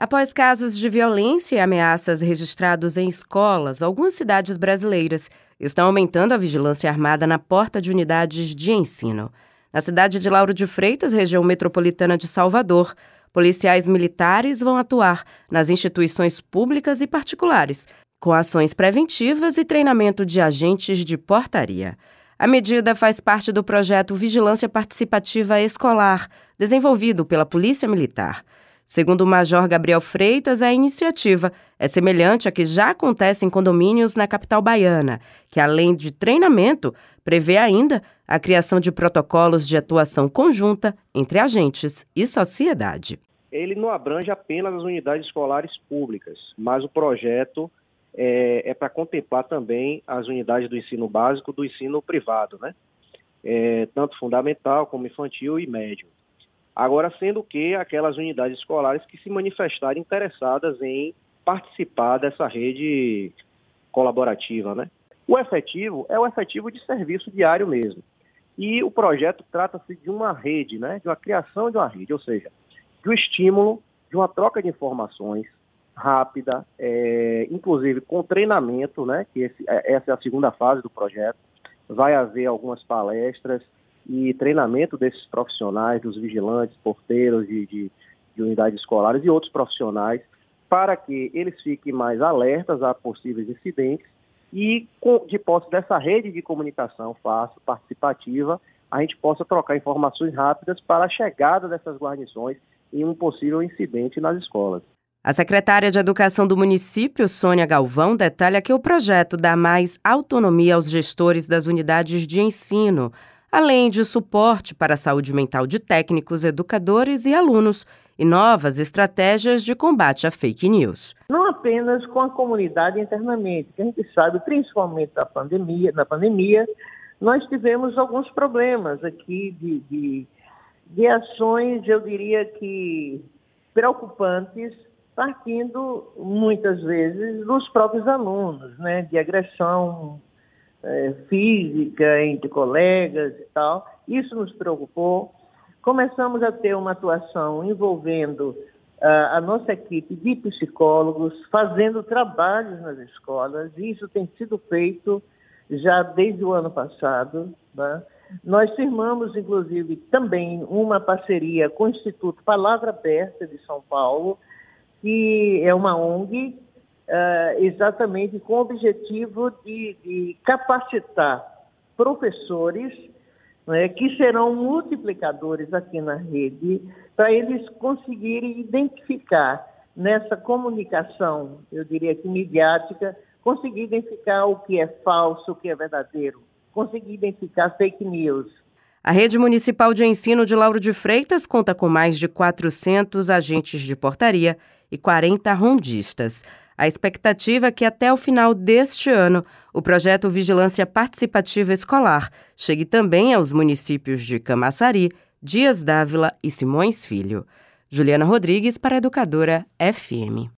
Após casos de violência e ameaças registrados em escolas, algumas cidades brasileiras estão aumentando a vigilância armada na porta de unidades de ensino. Na cidade de Lauro de Freitas, região metropolitana de Salvador, policiais militares vão atuar nas instituições públicas e particulares, com ações preventivas e treinamento de agentes de portaria. A medida faz parte do projeto Vigilância Participativa Escolar, desenvolvido pela Polícia Militar. Segundo o Major Gabriel Freitas, a iniciativa é semelhante à que já acontece em condomínios na capital baiana, que além de treinamento, prevê ainda a criação de protocolos de atuação conjunta entre agentes e sociedade. Ele não abrange apenas as unidades escolares públicas, mas o projeto é, é para contemplar também as unidades do ensino básico do ensino privado, né? É, tanto fundamental como infantil e médio. Agora, sendo que aquelas unidades escolares que se manifestarem interessadas em participar dessa rede colaborativa, né? O efetivo é o efetivo de serviço diário mesmo. E o projeto trata-se de uma rede, né? De uma criação de uma rede, ou seja, de um estímulo, de uma troca de informações rápida, é, inclusive com treinamento, né? Que esse, é, essa é a segunda fase do projeto. Vai haver algumas palestras, e treinamento desses profissionais, dos vigilantes, porteiros de, de, de unidades escolares e outros profissionais, para que eles fiquem mais alertas a possíveis incidentes e, com, de posse dessa rede de comunicação fácil, participativa, a gente possa trocar informações rápidas para a chegada dessas guarnições em um possível incidente nas escolas. A secretária de Educação do município, Sônia Galvão, detalha que o projeto dá mais autonomia aos gestores das unidades de ensino além de suporte para a saúde mental de técnicos, educadores e alunos e novas estratégias de combate à fake news. Não apenas com a comunidade internamente, que a gente sabe, principalmente da pandemia, na pandemia, nós tivemos alguns problemas aqui de, de, de ações, eu diria que preocupantes, partindo muitas vezes dos próprios alunos, né, de agressão é, física entre colegas e tal. Isso nos preocupou. Começamos a ter uma atuação envolvendo uh, a nossa equipe de psicólogos, fazendo trabalhos nas escolas, e isso tem sido feito já desde o ano passado. Né? Nós firmamos, inclusive, também uma parceria com o Instituto Palavra Aberta de São Paulo, que é uma ONG uh, exatamente com o objetivo de, de capacitar professores né, que serão multiplicadores aqui na rede, para eles conseguirem identificar nessa comunicação, eu diria que midiática, conseguir identificar o que é falso, o que é verdadeiro, conseguir identificar fake news. A Rede Municipal de Ensino de Lauro de Freitas conta com mais de 400 agentes de portaria e 40 rondistas. A expectativa é que até o final deste ano o projeto Vigilância Participativa Escolar chegue também aos municípios de Camaçari, Dias Dávila e Simões Filho. Juliana Rodrigues para Educadora FM.